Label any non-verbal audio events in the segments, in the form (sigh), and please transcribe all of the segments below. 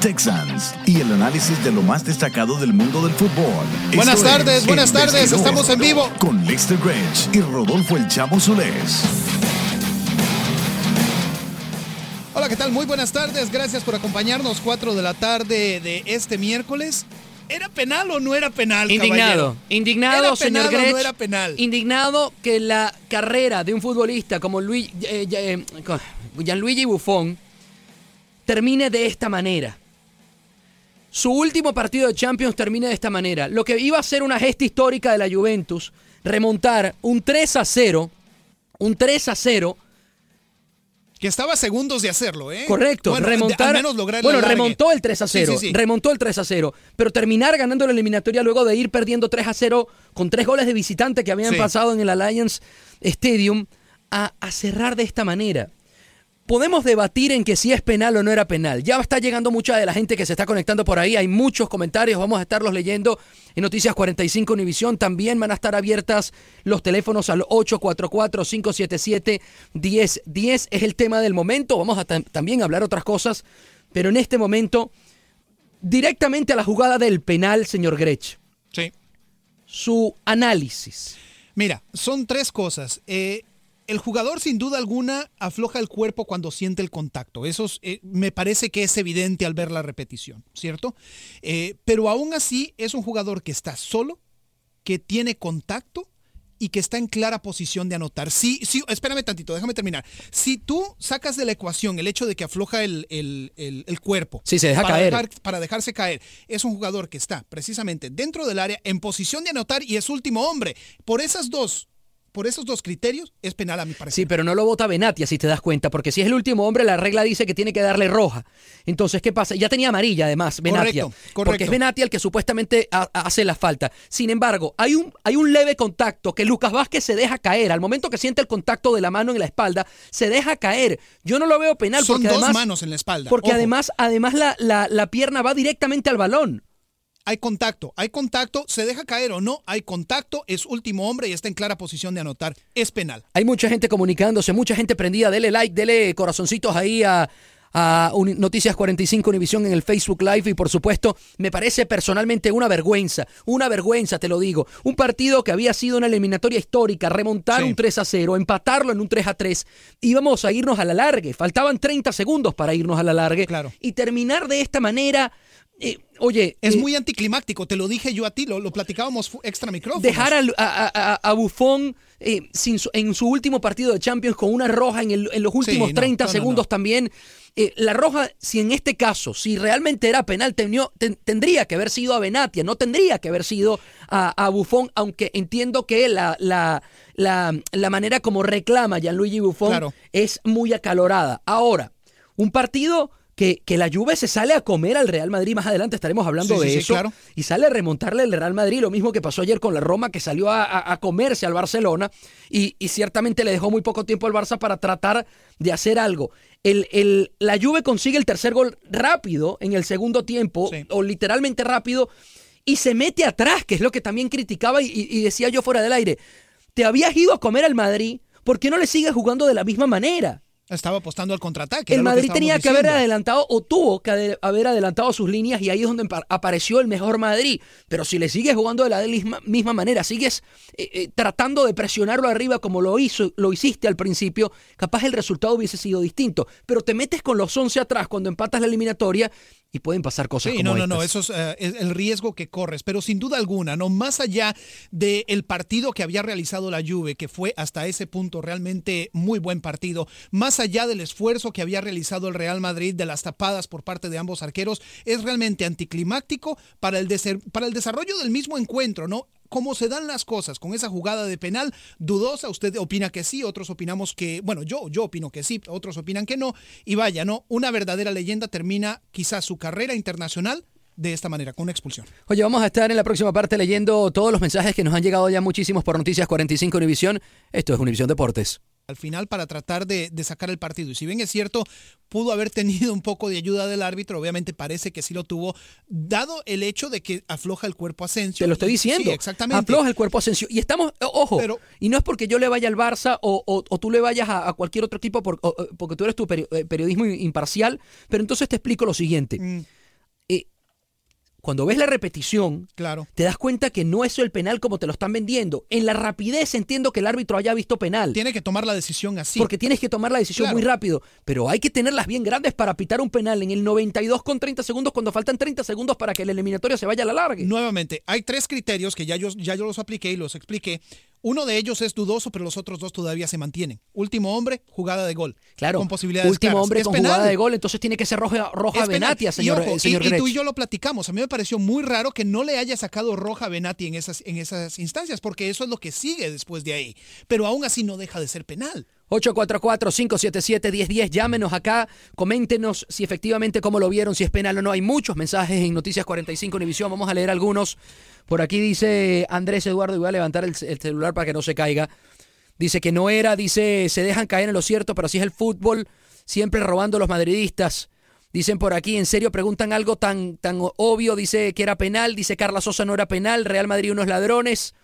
Texans y el análisis de lo más destacado del mundo del fútbol. Buenas Esto tardes, es buenas tardes, estamos en vivo. Con Lester Grange y Rodolfo El Chavo Solés. Hola, ¿qué tal? Muy buenas tardes. Gracias por acompañarnos. 4 de la tarde de este miércoles. ¿Era penal o no era penal? Indignado, caballero? indignado, ¿Era señor penal o no era penal? Indignado que la carrera de un futbolista como Luis, eh, eh, Gianluigi Buffon termine de esta manera. Su último partido de Champions termine de esta manera. Lo que iba a ser una gesta histórica de la Juventus, remontar un 3 a 0, un 3 a 0, Que estaba a segundos de hacerlo, ¿eh? Correcto, Bueno, de- remontar. al menos lograr el bueno, remontó el 3 a 0. Sí, sí, sí. Remontó el 3 a 0. Pero terminar ganando la eliminatoria luego de ir perdiendo 3 a 0 con tres goles de visitante que habían pasado en el Alliance Stadium a, a cerrar de esta manera. Podemos debatir en que si es penal o no era penal. Ya está llegando mucha de la gente que se está conectando por ahí. Hay muchos comentarios. Vamos a estarlos leyendo en Noticias 45 Univisión. También van a estar abiertas los teléfonos al 844-577-1010. Es el tema del momento. Vamos a tam- también hablar otras cosas. Pero en este momento, directamente a la jugada del penal, señor Grech. Sí. Su análisis. Mira, son tres cosas. Eh, el jugador sin duda alguna afloja el cuerpo cuando siente el contacto. Eso es, eh, me parece que es evidente al ver la repetición, ¿cierto? Eh, pero aún así es un jugador que está solo, que tiene contacto y que está en clara posición de anotar. Sí, sí, espérame tantito, déjame terminar. Si tú sacas de la ecuación el hecho de que afloja el, el- el- el cuerpo Sí, se deja para, caer. dejar- para dejarse caer, es un jugador que está precisamente dentro del área, en posición de anotar y es último hombre. Por esas dos, por esos dos criterios, es penal a mi parecer. Sí, pero no lo vota Benatia, si te das cuenta, porque si es el último hombre, la regla dice que tiene que darle roja. Entonces, ¿qué pasa? Ya tenía amarilla, además, Benatia. Correcto, Porque correcto. es Benatia el que supuestamente ha- hace la falta. Sin embargo, hay un, hay un leve contacto que Lucas Vázquez se deja caer. Al momento que siente el contacto de la mano en la espalda, se deja caer. Yo no lo veo penal Son porque dos además. manos en la espalda. Porque ojo. además, además la, la- la pierna va directamente al balón. Hay contacto, hay contacto, se deja caer o no, hay contacto, es último hombre y está en clara posición de anotar, es penal. Hay mucha gente comunicándose, mucha gente prendida. Dele like, dele corazoncitos ahí a, a Noticias 45 Univisión en el Facebook Live. Y por supuesto, me parece personalmente una vergüenza, una vergüenza, te lo digo. Un partido que había sido una eliminatoria histórica, remontar Sí. un 3 a 0, empatarlo en un 3 a 3. Íbamos a irnos a la largue. Faltaban 30 segundos para irnos a la largue. Claro. Y terminar de esta manera eh, oye. Es eh, muy anticlimáctico, te lo dije yo a ti, lo, lo platicábamos extra micrófono. Dejar a, a, Buffon eh, sin su- en su último partido de Champions con una roja en, el- en los últimos Sí, no, 30 no, no, segundos no. también. Eh, la roja, si en este caso, si realmente era penal, tenió- ten- tendría que haber sido a Benatia, no tendría que haber sido a, a Buffon, aunque entiendo que la, la, la, la manera como reclama Gianluigi Buffon Claro. es muy acalorada. Ahora, un partido que, que la Juve se sale a comer al Real Madrid, más adelante estaremos hablando Sí, de sí, sí, eso, claro. y sale a remontarle el Real Madrid, lo mismo que pasó ayer con la Roma, que salió a, a- a comerse al Barcelona, y, y ciertamente le dejó muy poco tiempo al Barça para tratar de hacer algo. El, el- la Juve consigue el tercer gol rápido en el segundo tiempo, o literalmente rápido, y se mete atrás, que es lo que también criticaba y, y- y decía yo fuera del aire. Te habías ido a comer al Madrid, ¿por qué no le sigues jugando de la misma manera? Estaba apostando al contraataque. El que Madrid tenía que haber diciendo. adelantado o tuvo que haber adelantado sus líneas y ahí es donde apareció el mejor Madrid. Pero si le sigues jugando de la misma, misma manera, sigues eh, eh, tratando de presionarlo arriba como lo hizo, lo hiciste al principio, capaz el resultado hubiese sido distinto. Pero te metes con los 11 atrás cuando empatas la eliminatoria y pueden pasar cosas Sí, como no, no, no, eso es, eh, es el riesgo que corres, pero sin duda alguna, no más allá del partido que había realizado la Juve, que fue hasta ese punto realmente muy buen partido, más allá del esfuerzo que había realizado el Real Madrid de las tapadas por parte de ambos arqueros, es realmente anticlimáctico para el, para el desarrollo del mismo encuentro, ¿no? Cómo se dan las cosas con esa jugada de penal dudosa, usted opina que sí, otros opinamos que, bueno, yo, yo opino que sí, otros opinan que no, y vaya, ¿no? Una verdadera leyenda termina quizás su carrera internacional de esta manera, con una expulsión. Oye, vamos a estar en la próxima parte leyendo todos los mensajes que nos han llegado ya muchísimos por Noticias 45 Univisión. Esto es Univisión Deportes. Al final para tratar de, de sacar el partido. Y si bien es cierto, pudo haber tenido un poco de ayuda del árbitro, obviamente parece que sí lo tuvo, dado el hecho de que afloja el cuerpo Asensio. Te lo estoy diciendo. Sí, exactamente. Afloja el cuerpo Asensio. Y estamos, o- ojo, Pero- y no es porque yo le vaya al Barça o, o- o tú le vayas a, a cualquier otro equipo por- porque tú eres tu eh, periodismo imparcial, pero entonces te explico lo siguiente. Mm, Eh, cuando ves la repetición, claro. te das cuenta que no es el penal como te lo están vendiendo. En la rapidez entiendo que el árbitro haya visto penal. Tiene que tomar la decisión así. Porque tienes que tomar la decisión Claro. muy rápido. Pero hay que tenerlas bien grandes para pitar un penal en el 92 con 30 segundos cuando faltan 30 segundos para que el eliminatorio se vaya a la larga. Nuevamente, hay tres criterios que ya yo, ya yo los apliqué y los expliqué. Uno de ellos es dudoso, pero los otros dos todavía se mantienen. Último hombre, jugada de gol. Claro, Con posibilidades último claras. hombre Es con penal. jugada de gol, entonces tiene que ser roja, roja. Benatia, Y señor, ojo, eh, señor y, y tú y yo lo platicamos. A mí me pareció muy raro que no le haya sacado roja Benati en esas, en esas instancias, porque eso es lo que sigue después de ahí. Pero aún así no deja de ser penal. 844-577-1010, llámenos acá, coméntenos si efectivamente cómo lo vieron, si es penal o no. Hay muchos mensajes en Noticias 45 Univisión, vamos a leer algunos. Por aquí dice Andrés Eduardo, y voy a levantar el, el celular para que no se caiga. Dice que no era, dice, se dejan caer en lo cierto, pero así es el fútbol, siempre robando los madridistas. Dicen por aquí, en serio, preguntan algo tan, tan obvio, dice que era penal, dice Carla Sosa no era penal, Real Madrid unos ladrones.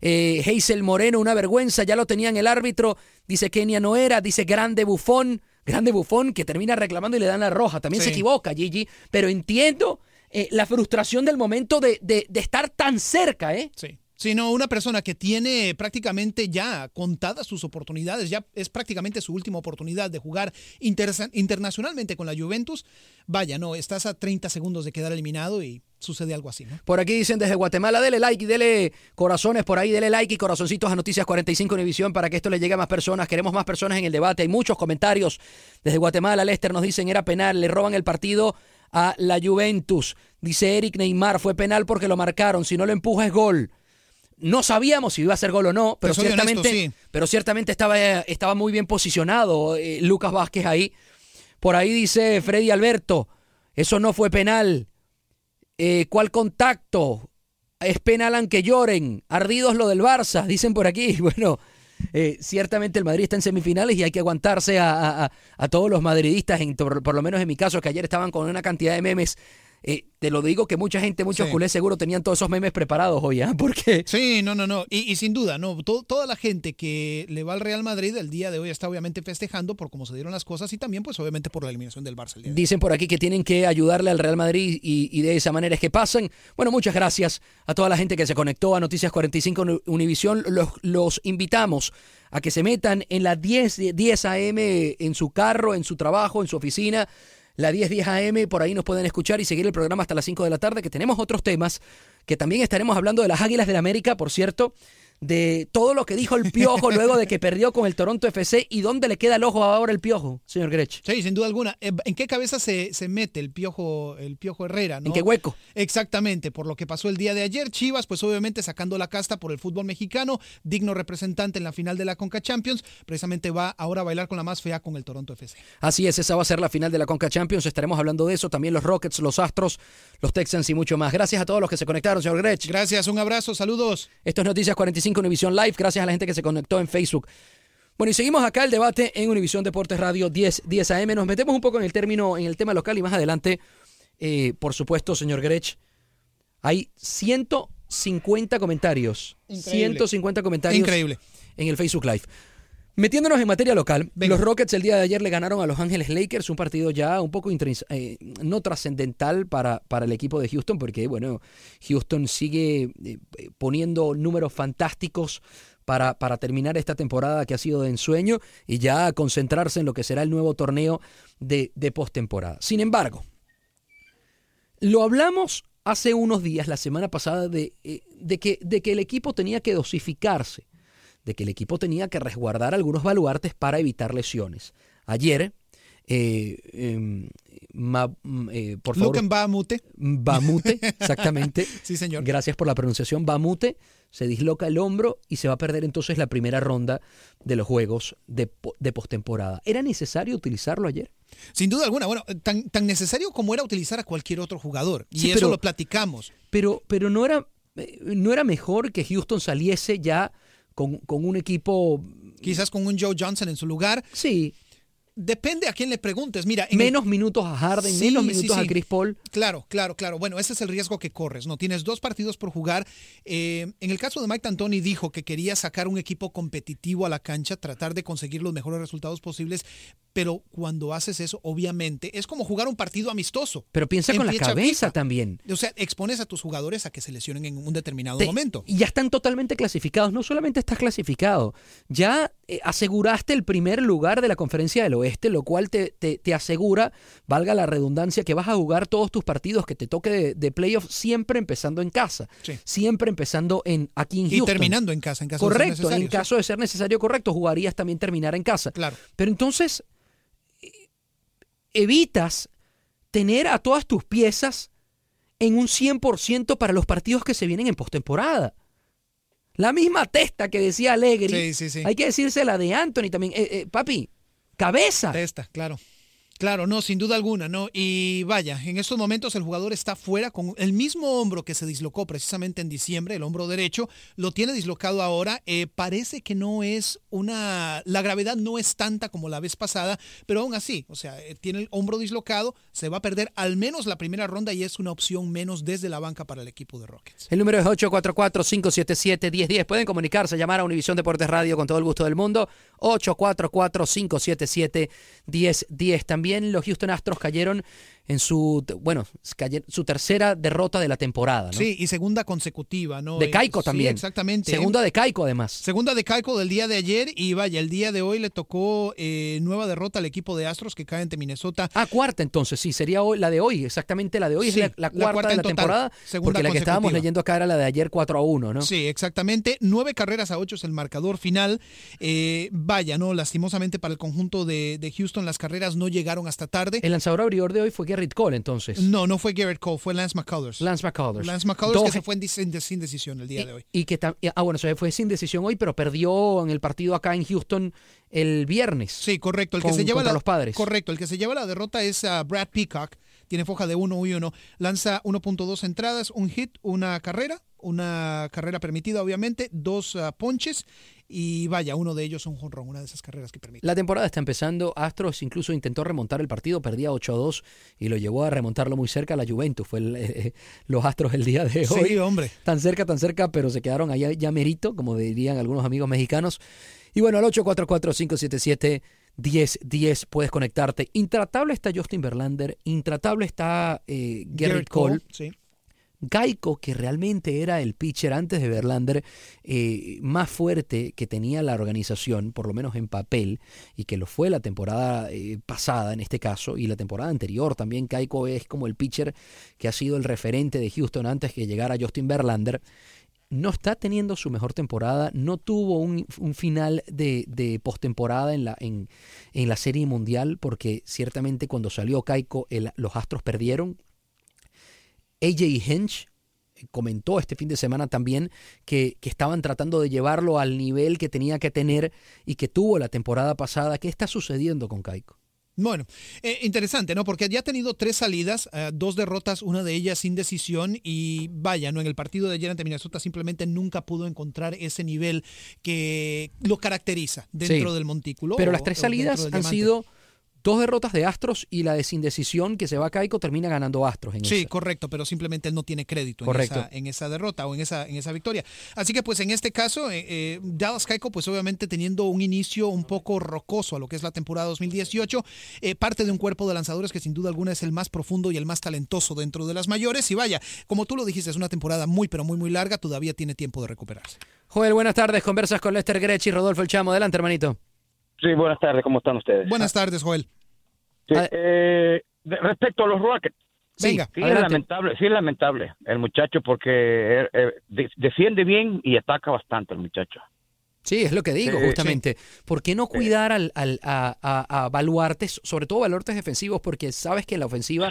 Eh, Hazel Moreno, una vergüenza, ya lo tenían el árbitro. Dice Kenia no era, dice Grande Bufón, Grande Bufón, que termina reclamando y le dan la roja. También se equivoca, Gigi, pero entiendo eh, la frustración del momento de, de- de estar tan cerca, ¿eh? Sí. Sino una persona que tiene prácticamente ya contadas sus oportunidades, ya es prácticamente su última oportunidad de jugar internacionalmente con la Juventus. Vaya, no, estás a 30 segundos de quedar eliminado y sucede algo así, ¿no? Por aquí dicen desde Guatemala, dele like y dele corazones por ahí, dele like y corazoncitos a Noticias 45 Univisión para que esto le llegue a más personas. Queremos más personas en el debate. Hay muchos comentarios desde Guatemala. Lester nos dicen era penal, le roban el partido a la Juventus. Dice Eric Neymar, fue penal porque lo marcaron. Si no lo empuja es gol. No sabíamos si iba a ser gol o no, pero ciertamente, honesto, sí. pero ciertamente estaba, estaba muy bien posicionado eh, Lucas Vázquez ahí. Por ahí dice Freddy Alberto, eso no fue penal. Eh, ¿Cuál contacto? Es penal aunque lloren. Ardidos lo del Barça, dicen por aquí. (laughs) Bueno, eh, ciertamente el Madrid está en semifinales y hay que aguantarse a, a- a- todos los madridistas, en, por lo menos en mi caso, que ayer estaban con una cantidad de memes. Eh, te lo digo que mucha gente, muchos Sí. culés seguro tenían todos esos memes preparados hoy, ¿ah? (laughs) Porque Sí, no, no, no. Y, y sin duda, no. To- toda la gente que le va al Real Madrid el día de hoy está obviamente festejando por cómo se dieron las cosas y también, pues, obviamente por la eliminación del Barça. el día de hoy. Dicen por aquí que tienen que ayudarle al Real Madrid y, y de esa manera es que pasan. Bueno, muchas gracias a toda la gente que se conectó a Noticias 45 Uni- Univisión. Los, los invitamos a que se metan en las 10, 10 AM en su carro, en su trabajo, en su oficina. La 1010 AM, por ahí nos pueden escuchar y seguir el programa hasta las 5 de la tarde, que tenemos otros temas, que también estaremos hablando de las Águilas del América, por cierto, de todo lo que dijo el Piojo luego de que perdió con el Toronto FC y dónde le queda el ojo ahora el Piojo, señor Grech. Sí, sin duda alguna. Eh, ¿En qué cabeza se, se mete el Piojo, el Piojo Herrera? ¿no? ¿En qué hueco? Exactamente, por lo que pasó el día de ayer. Chivas, pues obviamente sacando la casta por el fútbol mexicano, digno representante en la final de la Conca Champions, precisamente va ahora a bailar con la más fea con el Toronto FC. Así es, esa va a ser la final de la Conca Champions. Estaremos hablando de eso, también los Rockets, los Astros, los Texans y mucho más. Gracias a todos los que se conectaron, señor Grech. Gracias, un abrazo, saludos. Esto es Noticias 45 Univisión Live. Gracias a la gente que se conectó en Facebook. Bueno, y seguimos acá el debate en Univisión Deportes Radio 10, 10 AM. Nos metemos un poco en el término, en el tema local y más adelante, eh, por supuesto, señor Grech, hay 150 comentarios. Increíble. 150 comentarios Increíble. en el Facebook Live. Metiéndonos en materia local, los Rockets el día de ayer le ganaron a Los Ángeles Lakers, un partido ya un poco eh, no trascendental para, para el equipo de Houston, porque bueno, Houston sigue eh, poniendo números fantásticos para, para terminar esta temporada que ha sido de ensueño y ya concentrarse en lo que será el nuevo torneo de, de postemporada. Sin embargo, lo hablamos hace unos días, la semana pasada, de, eh, de que, de que el equipo tenía que dosificarse, de que el equipo tenía que resguardar algunos baluartes para evitar lesiones. Ayer, eh, em, Ma- mm, eh, por favor, Luken Bamute. Bamute, (laughs) exactamente. Sí, señor. Gracias por la pronunciación. Bamute se disloca el hombro y se va a perder entonces la primera ronda de los juegos de, de postemporada. ¿Era necesario utilizarlo ayer? Sin duda alguna, bueno, tan, tan necesario como era utilizar a cualquier otro jugador. Y Sí, eso pero- lo platicamos. Pero, pero no, era, eh, no era mejor que Houston saliese ya con, con un equipo, Quizás con un Joe Johnson en su lugar. sí, Depende a quién le preguntes. Mira, en el- menos minutos a Harden, Sí, menos sí, minutos a. Chris Paul. Claro, claro, claro. Bueno, ese es el riesgo que corres, ¿no? Tienes dos partidos por jugar. Eh, en el caso de Mike D'Antoni dijo que quería sacar un equipo competitivo a la cancha, tratar de conseguir los mejores resultados posibles, pero cuando haces eso, obviamente, es como jugar un partido amistoso. Pero piensa En con la cabeza FIFA. también. O sea, expones a tus jugadores a que se lesionen en un determinado Te- momento. Y ya están totalmente clasificados. No solamente estás clasificado, ya eh, aseguraste el primer lugar de la conferencia del oeste, lo cual te, te- te asegura, valga la redundancia, que vas a jugar todos tus partidos que te toque de, de playoff siempre empezando en casa. Sí. Siempre empezando en aquí en Y Houston. terminando en casa, en caso de ser Correcto, necesario, en sí. caso de ser necesario, correcto, jugarías también terminar en casa. Claro. Pero entonces evitas tener a todas tus piezas en un 100% para los partidos que se vienen en postemporada. La misma testa que decía Allegri, Sí, sí, sí. hay que decirse la de Anthony también. Eh, eh, papi, cabeza. Testa, claro. Claro, no, sin duda alguna, ¿no? Y vaya, en estos momentos el jugador está fuera con el mismo hombro que se dislocó precisamente en diciembre, el hombro derecho, lo tiene dislocado ahora. Eh, parece que no es una. La gravedad no es tanta como la vez pasada, pero aún así, o sea, eh, tiene el hombro dislocado, se va a perder al menos la primera ronda y es una opción menos desde la banca para el equipo de Rockets. El número es 844-577-1010. Pueden comunicarse, llamar a Univisión Deportes Radio con todo el gusto del mundo. 844-577-1010. También los Houston Astros cayeron en su, bueno, su tercera derrota de la temporada. ¿no? Sí, y segunda consecutiva, ¿no? De Caico sí, también. exactamente. Segunda de Caico, además. Segunda de Caico del día de ayer y vaya, el día de hoy le tocó eh, nueva derrota al equipo de Astros que cae ante Minnesota. Ah, cuarta entonces, sí, sería hoy, la de hoy, exactamente la de hoy Sí, es la, la la cuarta, cuarta de la total, temporada, segunda porque la que estábamos leyendo acá era la de ayer 4 a 1, ¿no? Sí, exactamente. Nueve carreras a ocho es el marcador final. Eh, vaya, ¿no? Lastimosamente para el conjunto de, de Houston las carreras no llegaron hasta tarde. El lanzador abridor de hoy fue Garrett Cole, entonces. No, no fue Garrett Cole, fue Lance McCullers. Lance McCullers. Lance McCullers que se fue en sin decisión el día de hoy. Y, que ah, bueno, se fue sin decisión hoy, pero perdió en el partido acá en Houston el viernes. Sí, correcto. El Con- que se lleva la, los Padres. Correcto. El que se lleva la derrota es ah, Brad Peacock. Tiene foja de 1 y 1. Lanza 1.2 entradas, un hit, una carrera, una carrera permitida, obviamente, dos ah, ponches y vaya, uno de ellos un jonrón, una de esas carreras que permite. La temporada está empezando. Astros incluso intentó remontar el partido, perdía 8 a 2 y lo llevó a remontarlo muy cerca la Juventus. Fue el, eh, los Astros el día de hoy. Sí, hombre. Tan cerca, tan cerca, pero se quedaron allá ya merito, como dirían algunos amigos mexicanos. Y bueno, al 844-577-1010 puedes conectarte. Intratable está Justin Verlander, intratable está eh, Garrett Cole, Sí. Geico, que realmente era el pitcher antes de Verlander eh, más fuerte que tenía la organización, por lo menos en papel, y que lo fue la temporada eh, pasada en este caso, y la temporada anterior también, Geico es como el pitcher que ha sido el referente de Houston antes que llegara Justin Verlander no está teniendo su mejor temporada, no tuvo un, final de, de postemporada en la, en, en, la Serie Mundial, porque ciertamente cuando salió Kaiko los Astros perdieron. AJ Hinch comentó este fin de semana también que, que, estaban tratando de llevarlo al nivel que tenía que tener y que tuvo la temporada pasada. ¿Qué está sucediendo con Kaiko? Bueno, eh, interesante, ¿no? Porque ya ha tenido tres salidas, eh, dos derrotas, una de ellas sin decisión y vaya, ¿no? En el partido de ayer ante Minnesota simplemente nunca pudo encontrar ese nivel que lo caracteriza dentro del montículo. Pero las tres salidas han sido dos derrotas de Astros y la de sin decisión que se va a Caico termina ganando Astros. En sí, correcto, pero simplemente él no tiene crédito en esa, en esa, derrota o en esa, en esa victoria. Así que pues en este caso, eh, eh, Dallas Caico pues obviamente teniendo un inicio un poco rocoso a lo que es la temporada 2018, eh, parte de un cuerpo de lanzadores que sin duda alguna es el más profundo y el más talentoso dentro de las mayores. Y vaya, como tú lo dijiste, es una temporada muy pero muy muy larga, todavía tiene tiempo de recuperarse. Joel, buenas tardes, conversas con Lester Grech y Rodolfo El Chamo. Adelante, hermanito. Sí, buenas tardes, ¿cómo están ustedes? Buenas tardes, Joel. Ah. Eh, respecto a los Rockets. sí, es lamentable, sí es lamentable el muchacho porque eh, eh, defiende bien y ataca bastante el muchacho. Sí, es lo que digo, justamente. ¿Por qué no cuidar al, al, a, a, baluartes, sobre todo baluartes defensivos, porque sabes que la ofensiva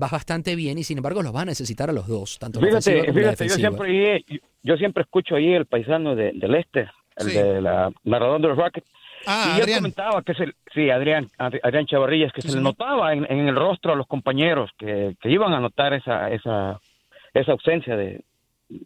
va bastante bien y sin embargo los va a necesitar a los dos, tanto la ofensiva como la defensiva. Yo siempre, yo siempre escucho ahí el paisano de, del este, el de la narrador de los Rockets, Ah, y él comentaba que se, sí, Adrián, Adrián Chavarrillas, que se le notaba en, el rostro a los compañeros que, que iban a notar esa, esa, esa ausencia de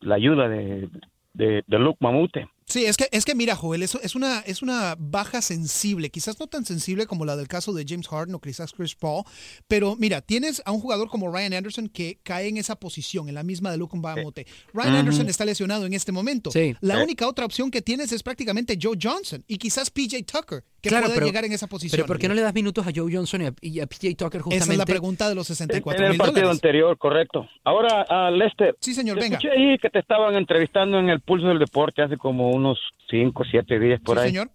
la ayuda de, de, de Luke Mamute. Sí, es que, es que mira, Joel, eso es una, es una baja sensible, quizás no tan sensible como la del caso de James Harden o quizás Chris Paul, pero mira, tienes a un jugador como Ryan Anderson que cae en esa posición, en la misma de Luke Bamote. Ryan Anderson está lesionado en este momento. La única otra opción que tienes es prácticamente Joe Johnson y quizás PJ Tucker, que pueda llegar en esa posición. Pero ¿por qué no le das minutos a Joe Johnson y a, PJ Tucker justamente? Esa es la pregunta de los 64 En el partido anterior, correcto. Ahora, a Lester. Sí, señor, venga. Escuché ahí que te estaban entrevistando en el Pulso del Deporte hace como unos cinco, siete días por ahí. señor.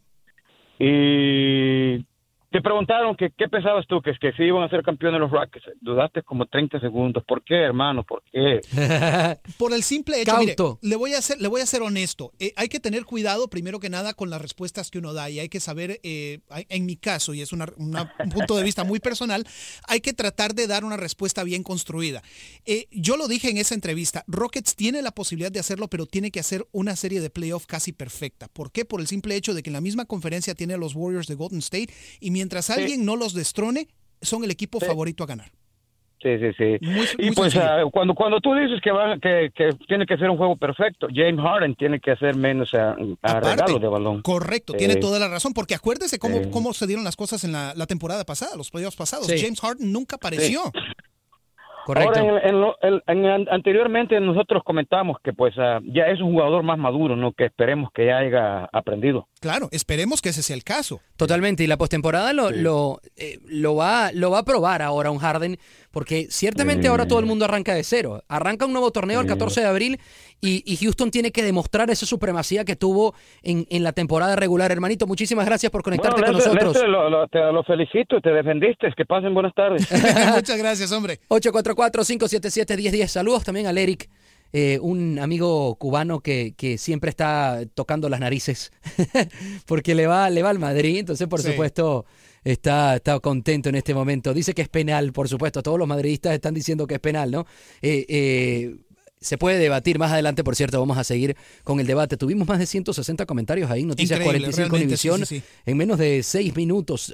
Y te preguntaron que qué pensabas tú, que es que si iban a ser campeones los Rockets. Dudaste como 30 segundos. ¿Por qué, hermano? ¿Por qué? (laughs) Por el simple hecho, mire, le voy a ser, le voy a ser honesto. Eh, hay que tener cuidado, primero que nada, con las respuestas que uno da y hay que saber, eh, en mi caso, y es un punto de vista muy personal, hay que tratar de dar una respuesta bien construida. Eh, yo lo dije en esa entrevista, Rockets tiene la posibilidad de hacerlo, pero tiene que hacer una serie de playoff casi perfecta. ¿Por qué? Por el simple hecho de que en la misma conferencia tiene a los Warriors de Golden State y mientras alguien no los destrone, son el equipo favorito a ganar. Sí, sí, sí. y pues ah, cuando, cuando tú dices que, va, que, tiene que ser un juego perfecto, James Harden tiene que hacer menos a, regalo de balón. Correcto, tiene toda la razón, porque acuérdese cómo, cómo se dieron las cosas en la, temporada pasada, los playoffs pasados. James Harden nunca apareció. Correcto. Ahora, en, anteriormente nosotros comentamos que pues ah, ya es un jugador más maduro, ¿no? Que esperemos que ya haya aprendido. Claro, esperemos que ese sea el caso. Totalmente, y la postemporada lo, lo, eh, lo, va, lo va a probar ahora un Harden, porque ciertamente ahora todo el mundo arranca de cero. Arranca un nuevo torneo el 14 de abril y, Houston tiene que demostrar esa supremacía que tuvo en, en, la temporada regular. Hermanito, muchísimas gracias por conectarte con nosotros. lo, te lo felicito, te defendiste, que pasen buenas tardes. (laughs) (laughs) Muchas gracias, hombre. 844-577-1010. Saludos también al Eric eh, un amigo cubano que, que, siempre está tocando las narices (laughs) porque le va, le va al Madrid, entonces por supuesto está, está contento en este momento. Dice que es penal, por supuesto, todos los madridistas están diciendo que es penal, ¿no? Eh, eh, se puede debatir más adelante, por cierto, vamos a seguir con el debate. Tuvimos más de 160 comentarios ahí, Noticias 45 Univisión, en menos de seis minutos.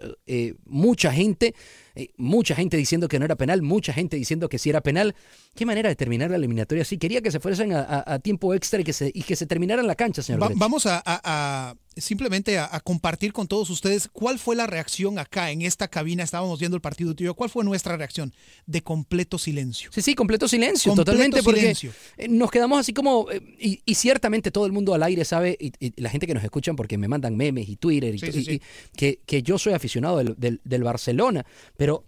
mucha gente eh, mucha gente diciendo que no era penal, mucha gente diciendo que sí era penal. ¿Qué manera de terminar la eliminatoria? Sí, quería que se fuesen a, tiempo extra y que, se, y que se terminara la cancha, señor. vamos a, simplemente a, compartir con todos ustedes cuál fue la reacción acá en esta cabina. Estábamos viendo el partido tuyo. ¿Cuál fue nuestra reacción? De completo silencio. Sí, sí, completo silencio, totalmente. Porque eh, nos quedamos así como. Eh, y, ciertamente todo el mundo al aire sabe, y, la gente que nos escuchan porque me mandan memes y Twitter, y, que, que, yo soy aficionado del, del, del Barcelona. Pero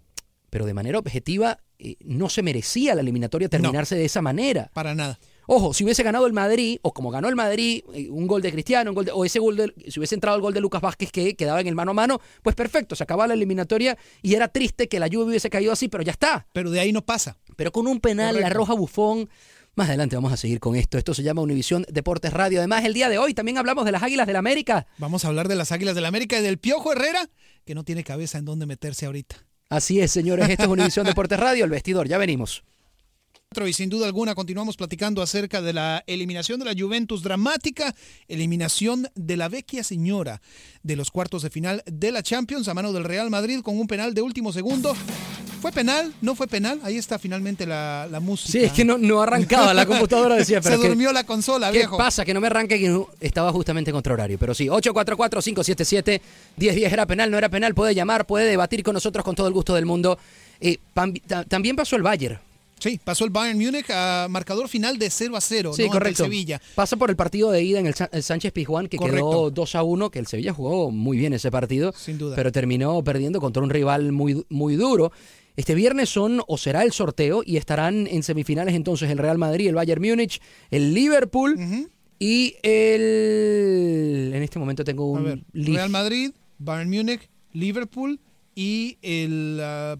pero, de manera objetiva, eh, no se merecía la eliminatoria terminarse de esa manera. Para nada. Ojo, si hubiese ganado el Madrid, o como ganó el Madrid, eh, un gol de Cristiano, un gol o ese gol de, si hubiese entrado el gol de Lucas Vázquez que quedaba en el mano a mano, pues perfecto, se acababa la eliminatoria y era triste que la lluvia hubiese caído así, pero ya está. Pero de ahí no pasa. Pero con un penal, la roja bufón. Más adelante vamos a seguir con esto. Esto se llama Univisión Deportes Radio. Además, el día de hoy también hablamos de las Águilas del la América. Vamos a hablar de las Águilas del la América y del Piojo Herrera, que no tiene cabeza en dónde meterse ahorita. Así es, señores. Esto es Univisión Deportes Radio, el vestidor. Ya venimos. Y sin duda alguna continuamos platicando acerca de la eliminación de la Juventus dramática, eliminación de la vecchia señora de los cuartos de final de la Champions a mano del Real Madrid con un penal de último segundo. ¿Fue penal? ¿No fue penal? Ahí está finalmente la, música. Sí, es que no, no arrancaba la computadora, decía. (laughs) Pero Se durmió la consola, viejo. ¿Qué pasa? Que no me arranque, que estaba justamente contra horario. Pero sí, 844-577-1010 era penal, no era penal. Puede llamar, puede debatir con nosotros con todo el gusto del mundo. Eh, también pasó el Bayern. Sí, pasó el Bayern Múnich a marcador final de 0 a 0 sí, correcto. Sevilla. Pasa por el partido de ida en el, Sánchez Pizjuán que quedó 2 a 1, que el Sevilla jugó muy bien ese partido, Sin duda. pero terminó perdiendo contra un rival muy, muy duro. Este viernes son o será el sorteo y estarán en semifinales entonces el Real Madrid, el Bayern Múnich, el Liverpool y el... En este momento tengo un... Real Madrid, Bayern Múnich, Liverpool y el... Ah,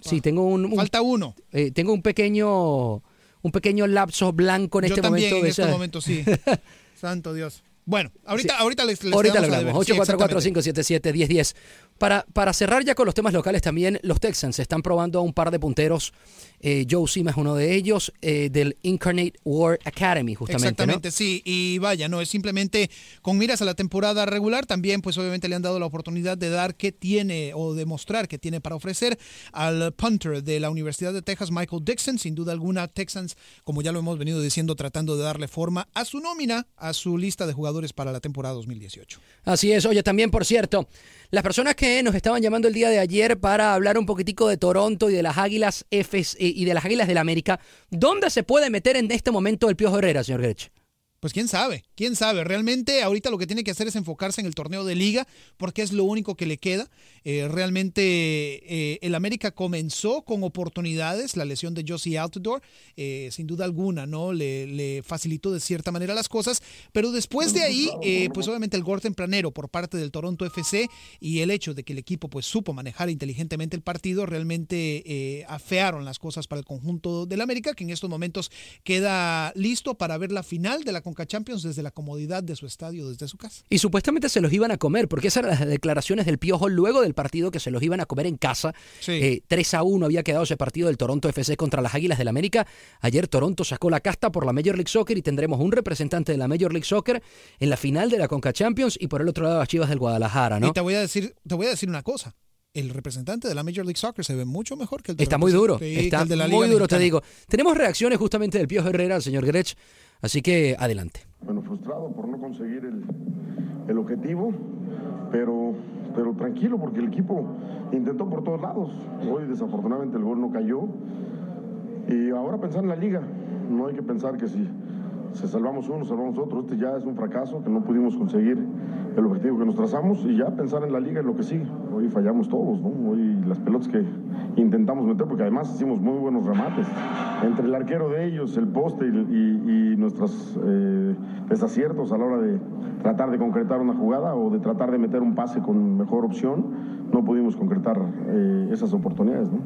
sí, tengo un, Falta uno. Eh, tengo un pequeño un pequeño lapso blanco en Yo este también, momento. En este momento, sí. (laughs) Santo Dios. Bueno, ahorita, ahorita les, les Ahorita le hablamos. 844-577-1010. Para, para cerrar ya con los temas locales también, los Texans están probando a un par de punteros. Eh, Joe Sima es uno de ellos, eh, del Incarnate War Academy, justamente. Exactamente, sí. Y vaya, no es simplemente con miras a la temporada regular, también pues obviamente le han dado la oportunidad de dar qué tiene o demostrar qué tiene para ofrecer al punter de la Universidad de Texas, Michael Dixon. Sin duda alguna, Texans, como ya lo hemos venido diciendo, tratando de darle forma a su nómina, a su lista de jugadores para la temporada 2018. Así es. Oye, también, por cierto, las personas que nos estaban llamando el día de ayer para hablar un poquitico de Toronto y de las Águilas F y de las Águilas del América, ¿dónde se puede meter en este momento el Piojo Herrera, señor Grech? Pues quién sabe, quién sabe. Realmente ahorita lo que tiene que hacer es enfocarse en el torneo de liga porque es lo único que le queda. Eh, realmente eh, el América comenzó con oportunidades, la lesión de Josie Altidore, eh, sin duda alguna, ¿no? Le, facilitó de cierta manera las cosas, pero después de ahí, pues obviamente el gol tempranero por parte del Toronto FC y el hecho de que el equipo pues supo manejar inteligentemente el partido, realmente afearon las cosas para el conjunto del América, que en estos momentos queda listo para ver la final de la Conca Champions desde la comodidad de su estadio, desde su casa. Y supuestamente se los iban a comer, porque esas eran las declaraciones del Piojo luego del partido que se los iban a comer en casa. 3 eh, a 1 había quedado ese partido del Toronto FC contra las Águilas del América. Ayer Toronto sacó la casta por la Major League Soccer y tendremos un representante de la Major League Soccer en la final de la Conca Champions y por el otro lado las Chivas del Guadalajara, ¿no? Y te voy a decir, te voy a decir una cosa el representante de la Major League Soccer se ve mucho mejor que el Está muy duro. está muy duro, te digo. Tenemos reacciones justamente del Piojo Herrera, el señor Grech. Así que adelante. Bueno, frustrado por no conseguir el, el objetivo, pero, pero tranquilo porque el equipo intentó por todos lados. Hoy desafortunadamente el gol no cayó. Y ahora pensar en la liga. No hay que pensar que si se salvamos uno, salvamos otro. Este ya es un fracaso, que no pudimos conseguir el objetivo que nos trazamos y ya pensar en la liga y lo que sigue. Hoy fallamos todos, ¿no? Hoy las pelotas que intentamos meter, porque además hicimos muy buenos remates. Entre el arquero de ellos, el poste y, nuestros eh, desaciertos a la hora de tratar de concretar una jugada o de tratar de meter un pase con mejor opción, no pudimos concretar eh, esas oportunidades, ¿no?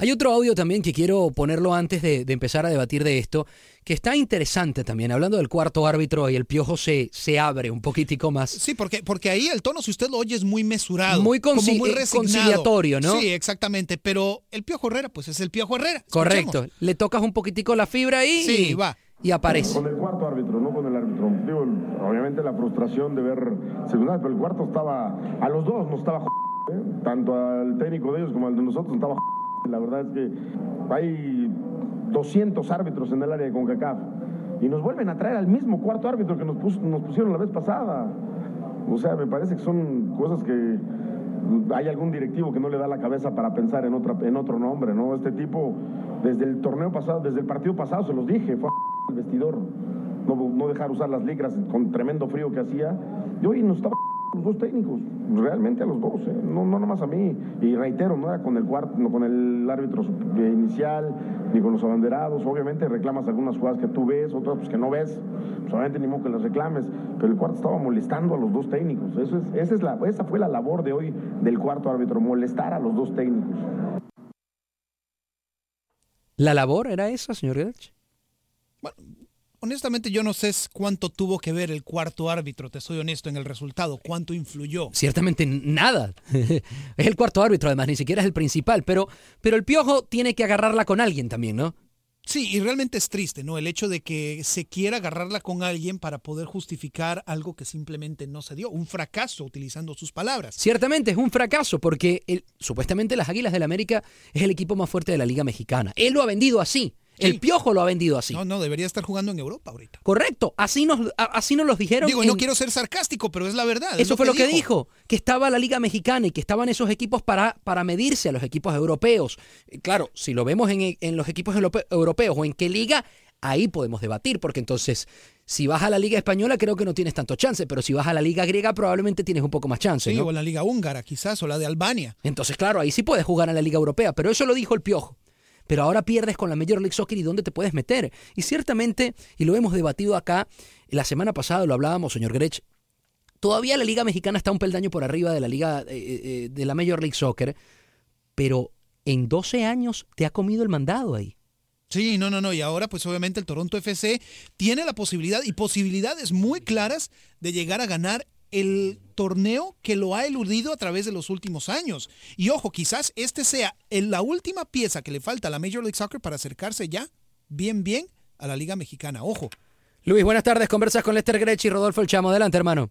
Hay otro audio también que quiero ponerlo antes de, empezar a debatir de esto, que está interesante también, hablando del cuarto árbitro y el piojo se, se abre un poquitico más. Sí, porque, porque ahí el tono, si usted lo oye, es muy mesurado. Muy, como muy eh, conciliatorio, ¿no? Sí, exactamente, pero el piojo Herrera, pues es el piojo Herrera. Correcto, le tocas un poquitico la fibra ahí sí, y, va. y aparece. Con el cuarto árbitro, no con el árbitro. Digo, obviamente la frustración de ver secundaria, pero el cuarto estaba, a los dos nos estaba (laughs) ¿eh? tanto al técnico de ellos como al de nosotros estaba (laughs) la verdad es que hay 200 árbitros en el área de CONCACAF y nos vuelven a traer al mismo cuarto árbitro que nos, pusieron la vez pasada. O sea, me parece que son cosas que hay algún directivo que no le da la cabeza para pensar en, otra, en otro nombre, ¿no? Este tipo, desde el torneo pasado, desde el partido pasado, se los dije, fue el vestidor, no, dejar usar las licras con tremendo frío que hacía, y hoy nos estaba (laughs) Los dos técnicos, realmente a los dos, ¿eh? no, no nomás a mí. Y reitero, no era con el cuarto, no con el árbitro inicial, ni con los abanderados. Obviamente reclamas algunas jugadas que tú ves, otras pues, que no ves. Pues, obviamente ni modo que las reclames. Pero el cuarto estaba molestando a los dos técnicos. Eso es, esa, es la, esa fue la labor de hoy del cuarto árbitro, molestar a los dos técnicos. ¿La labor era esa, señor Gerch? Bueno, honestamente yo no sé cuánto tuvo que ver el cuarto árbitro, te soy honesto en el resultado, cuánto influyó. Ciertamente nada. (laughs) es el cuarto árbitro, además, ni siquiera es el principal, pero, pero el piojo tiene que agarrarla con alguien también, ¿no? Sí, y realmente es triste, ¿no? El hecho de que se quiera agarrarla con alguien para poder justificar algo que simplemente no se dio, un fracaso, utilizando sus palabras. Ciertamente es un fracaso porque supuestamente las Águilas del la América es el equipo más fuerte de la Liga Mexicana. Él lo ha vendido así. El Piojo lo ha vendido así. No, no, debería estar jugando en Europa ahorita. Correcto, así nos, así nos los dijeron. Digo, no quiero ser sarcástico, pero es la verdad. Eso fue lo que dijo, que estaba la Liga Mexicana y que estaban esos equipos para, para medirse a los equipos europeos. Eh, claro, si lo vemos en, en los equipos europeos o en qué liga, ahí podemos debatir, porque entonces, si vas a la Liga Española, creo que no tienes tanto chance, pero si vas a la Liga Griega, probablemente tienes un poco más chance. Sí, o en la Liga Húngara, quizás, o la de Albania. Entonces, claro, ahí sí puedes jugar en la Liga Europea, pero eso lo dijo el Piojo pero ahora pierdes con la Major League Soccer y dónde te puedes meter. Y ciertamente, y lo hemos debatido acá, la semana pasada lo hablábamos, señor Grech, todavía la Liga Mexicana está un peldaño por arriba de la Liga eh, eh, de la Major League Soccer, pero en 12 años te ha comido el mandado ahí. Sí, no, no, no. Y ahora, pues obviamente el Toronto FC tiene la posibilidad y posibilidades muy claras de llegar a ganar el torneo que lo ha eludido a través de los últimos años. Y ojo, quizás este sea la última pieza que le falta a la Major League Soccer para acercarse ya bien, bien a la Liga Mexicana. Ojo. Luis, buenas tardes. Conversas con Lester Grech y Rodolfo El Chamo. Adelante, hermano.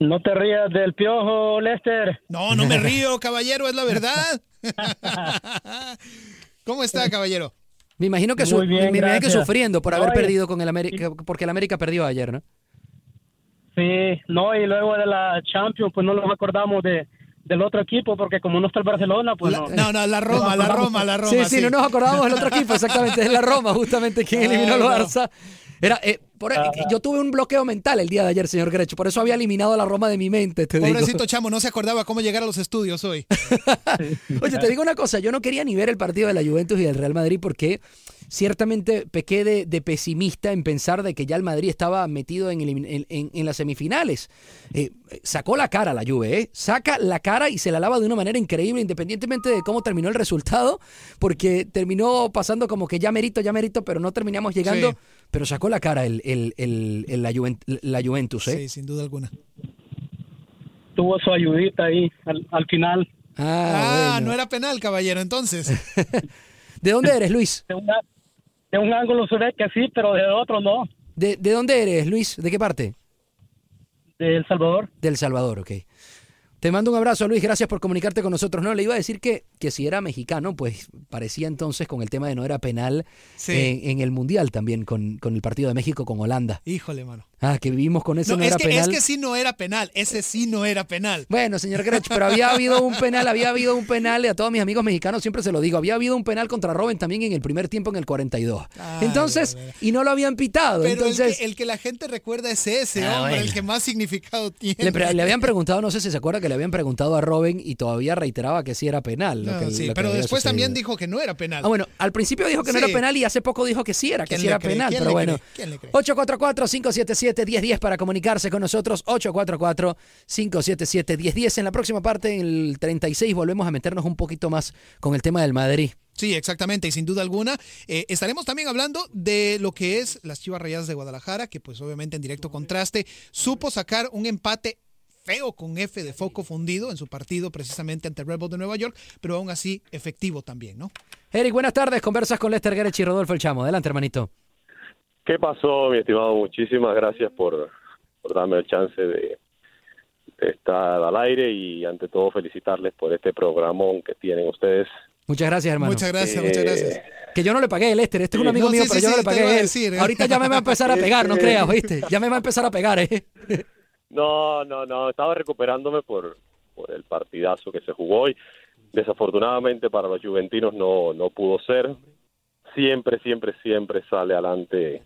No te rías del piojo, Lester. No, no me (laughs) río, caballero, es la verdad. (laughs) ¿Cómo está, caballero? Me imagino que, que sufriendo por haber perdido con el América, porque el América perdió ayer, ¿no? Sí, no, y luego de la Champions, pues no nos acordamos de, del otro equipo, porque como no está el Barcelona, pues no. No, no, la Roma, la Roma, la Roma. Sí, sí, no nos acordamos del otro equipo, exactamente, es la Roma, justamente quien eliminó al Barça. Era, eh, por, yo tuve un bloqueo mental el día de ayer, señor Grecho, por eso había eliminado a la Roma de mi mente. Te Pobrecito Chamo, no se acordaba cómo llegar a los estudios hoy. (laughs) Oye, te digo una cosa, yo no quería ni ver el partido de la Juventus y del Real Madrid porque ciertamente pequé de, pesimista en pensar de que ya el Madrid estaba metido en, en, las semifinales. Eh, sacó la cara la Juve, ¿eh? saca la cara y se la lava de una manera increíble, independientemente de cómo terminó el resultado, porque terminó pasando como que ya merito, ya merito, pero no terminamos llegando, pero sacó la cara el, el, la, Juventus. ¿eh? Sí, sin duda alguna. Tuvo su ayudita ahí al, final. Ah, ah no era penal, caballero, entonces. (laughs) ¿De dónde eres, Luis? de un ángulo se ve que sí, pero de otro no. ¿De, ¿De dónde eres, Luis? ¿De qué parte? De El Salvador. Del Salvador, ok. Te mando un abrazo, Luis. Gracias por comunicarte con nosotros. No, le iba a decir que, que si era mexicano, pues parecía entonces con el tema de no era penal en, el Mundial también, con, con, el partido de México con Holanda. Híjole, mano. Ah, que vivimos con eso, no, es era que, penal. Es que sí no era penal, ese sí no era penal. Bueno, señor Grech, pero había habido un penal, había habido un penal, y a todos mis amigos mexicanos siempre se lo digo, había habido un penal contra Robin también en el primer tiempo en el 42. entonces, y no lo habían pitado. Pero entonces, el, que, la gente recuerda es ese, ah, hombre, el que más significado tiene. Le, le, habían preguntado, no sé si se acuerda que le habían preguntado a Robin y todavía reiteraba que sí era penal. sí, pero después también dijo que no era penal. Ah, bueno, al principio dijo que no era penal y hace poco dijo que sí era, que sí era penal, pero bueno. 844-577-1010 para comunicar comunicarse con nosotros 844-577-1010. En la próxima parte, en el 36, volvemos a meternos un poquito más con el tema del Madrid. Sí, exactamente, y sin duda alguna eh, estaremos también hablando de lo que es las Chivas Rayadas de Guadalajara, que pues obviamente en directo contraste supo sacar un empate feo con F de foco fundido en su partido precisamente ante Red Bull de Nueva York, pero aún así efectivo también, ¿no? Eric, buenas tardes, conversas con Lester Gerech y Rodolfo El Chamo. Adelante, hermanito. ¿Qué pasó, mi estimado? Muchísimas gracias por por darme el chance de, estar al aire y ante todo felicitarles por este programón que tienen ustedes. Muchas gracias, hermano. Muchas gracias, muchas gracias. Que yo no le pagué el Lester, este es un amigo mío, pero yo no le pagué a él. ¿eh? Ahorita ya me va a empezar a (laughs) pegar, no creas, ¿viste? Ya me va a empezar a pegar, ¿eh? (laughs) No, no, no, estaba recuperándome por, por el partidazo que se jugó hoy. Desafortunadamente para los juventinos no, no pudo ser. Siempre, siempre, siempre sale adelante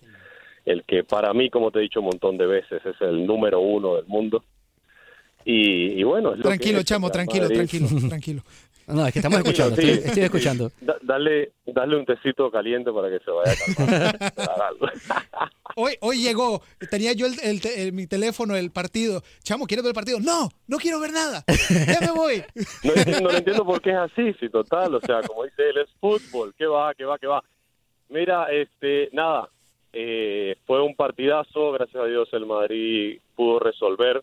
el que para mí, como te he dicho un montón de veces, es el número uno del mundo. Y, bueno. tranquilo, chamo, tranquilo, tranquilo, (laughs) tranquilo. No, es que estamos escuchando, estoy, escuchando. dale, dale un tecito caliente para que se vaya a (laughs) hoy, hoy llegó, tenía yo el, mi teléfono, el partido. Chamo, ¿quieres ver el partido? No, no quiero ver nada. Ya me voy. (laughs) no, entiendo, no entiendo por qué es así, si total, o sea, como dice él, es fútbol. ¿Qué va, qué va, qué va? Mira, este, nada, eh, fue un partidazo, gracias a Dios el Madrid pudo resolver,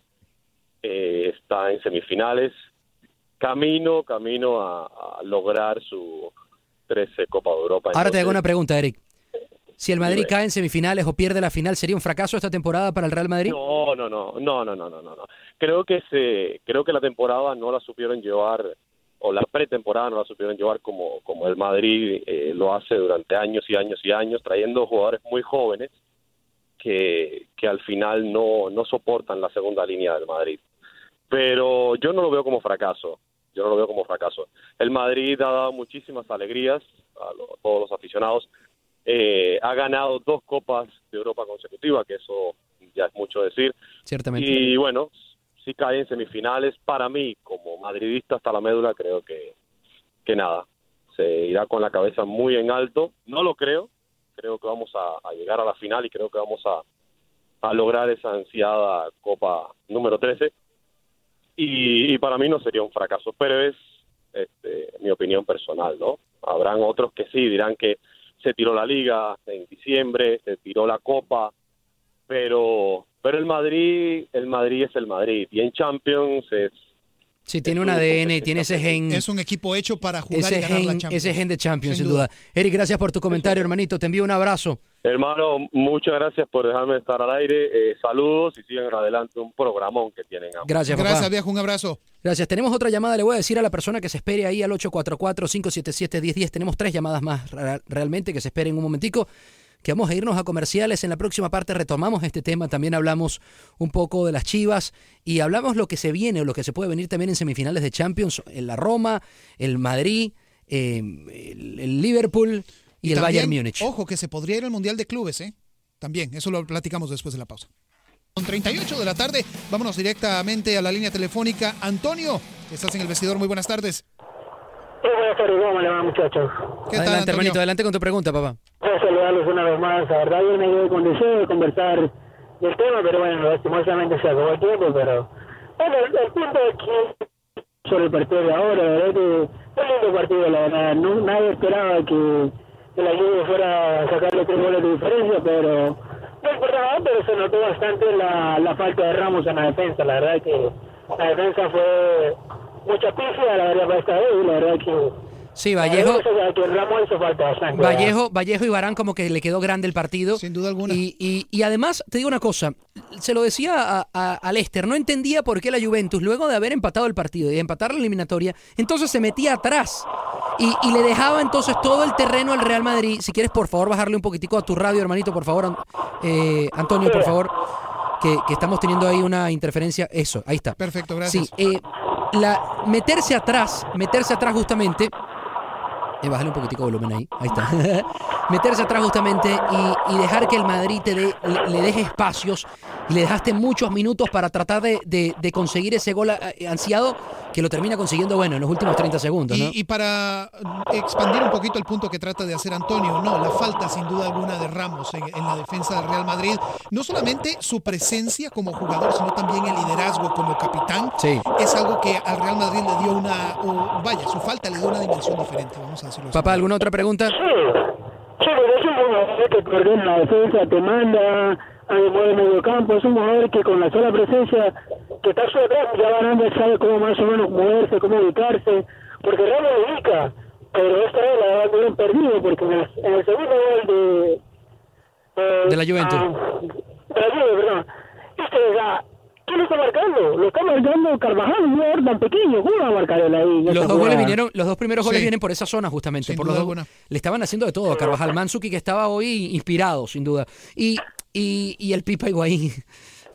eh, está en semifinales, camino, camino a, lograr su 13 Copa de Europa. Ahora te hago una pregunta, Eric. Si el Madrid cae en semifinales o pierde la final, ¿sería un fracaso esta temporada para el Real Madrid? No, no, no, no, no, no, no, no. Creo que se, creo que la temporada no la supieron llevar o la pretemporada no la supieron llevar como, como el Madrid eh, lo hace durante años y años y años, trayendo jugadores muy jóvenes que, que al final no, no soportan la segunda línea del Madrid. Pero yo no lo veo como fracaso yo no lo veo como fracaso. El Madrid ha dado muchísimas alegrías a, todos los aficionados. Eh, ha ganado dos copas de Europa consecutivas, que eso ya es mucho decir. Ciertamente. Y bueno, si cae en semifinales, para mí, como madridista hasta la médula, creo que, que nada, se irá con la cabeza muy en alto. No lo creo, creo que vamos a, llegar a la final y creo que vamos a, a lograr esa ansiada Copa número 13 y, para mí no sería un fracaso, pero es este, mi opinión personal, ¿no? Habrán otros que sí dirán que se tiró la liga en diciembre, se tiró la copa, pero pero el Madrid, el Madrid es el Madrid y en Champions es Sí, tiene un ADN y tiene ese gen. Es un equipo hecho para jugar ese y ganar gen, la Champions. Ese gen de Champions, sin, duda. Eric, gracias por tu comentario, hermanito. Te envío un abrazo. Hermano, muchas gracias por dejarme estar al aire. Eh, saludos y sigan adelante un programón que tienen. Gracias, papá. Gracias, viejo. Un abrazo. Gracias. Tenemos otra llamada. Le voy a decir a la persona que se espere ahí al 844-577-1010. Tenemos tres llamadas más realmente que se esperen un momentico que vamos a irnos a comerciales. En la próxima parte retomamos este tema, también hablamos un poco de las Chivas y hablamos lo que se viene o lo que se puede venir también en semifinales de Champions, en la Roma, el Madrid, em, el, Liverpool y, el Bayern Múnich. Ojo, que se podría ir al Mundial de Clubes, ¿eh? También, eso lo platicamos después de la pausa. Con 38 de la tarde, vámonos directamente a la línea telefónica. Antonio, estás en el vestidor, muy buenas tardes. Buenas tardes, ¿cómo le va, muchachos? adelante, hermanito, adelante con tu pregunta, papá saludarlos una vez más. La verdad, yo me quedé con deseo de conversar del tema, pero bueno, lastimosamente se acabó el tiempo. Pero bueno, el, punto es que sobre el partido de ahora, la verdad que fue un lindo partido, la verdad. No, nadie esperaba que, el la fuera a sacarle tres goles de diferencia, pero no importaba, pero se notó bastante la, la falta de Ramos en la defensa. La verdad que la defensa fue mucha pifia, la verdad, para esta vez, y la verdad que Sí, Vallejo. Vallejo, Vallejo y Barán como que le quedó grande el partido. Sin duda alguna. Y, y, además, te digo una cosa, se lo decía a, a, Lester, no entendía por qué la Juventus, luego de haber empatado el partido y empatar la eliminatoria, entonces se metía atrás y, y, le dejaba entonces todo el terreno al Real Madrid. Si quieres, por favor, bajarle un poquitico a tu radio, hermanito, por favor. Eh, Antonio, por favor. Que, que, estamos teniendo ahí una interferencia. Eso, ahí está. Perfecto, gracias. Sí, eh, la, meterse atrás, meterse atrás justamente eh, bájale un poquitico de volumen ahí. Ahí está. (laughs) Meterse atrás justamente y, dejar que el Madrid te le, deje espacios y le dejaste muchos minutos para tratar de, conseguir ese gol eh, ansiado que lo termina consiguiendo, bueno, en los últimos 30 segundos. Y, para expandir un poquito el punto que trata de hacer Antonio, no, la falta sin duda alguna de Ramos en, la defensa del Real Madrid, no solamente su presencia como jugador, sino también el liderazgo como capitán, es algo que al Real Madrid le dio una, vaya, su falta le dio una dimensión diferente, vamos a decirlo Papá, ¿alguna otra pregunta? Sí, sí, es un que coordina la defensa, te manda a mover medio campo, es un jugador que con la sola presencia que está su atrás, ya Baranda sabe cómo más o menos moverse, cómo ubicarse, porque Ramos ubica, pero esta vez la verdad bien perdido, porque en el, en el segundo gol de... Eh, de la Juventus. Ah, de la Juventus, perdón. Este, ¿Quién lo está marcando? Lo está marcando Carvajal, un jugador tan pequeño. ¿Cómo va a marcar él ahí? Los dos, goles vinieron, los dos primeros goles vienen por esa zona, justamente. por los dos, le estaban haciendo de todo a Carvajal. Mansuki, que estaba hoy inspirado, sin duda. Y, y, y el Pipa Higuaín. (laughs)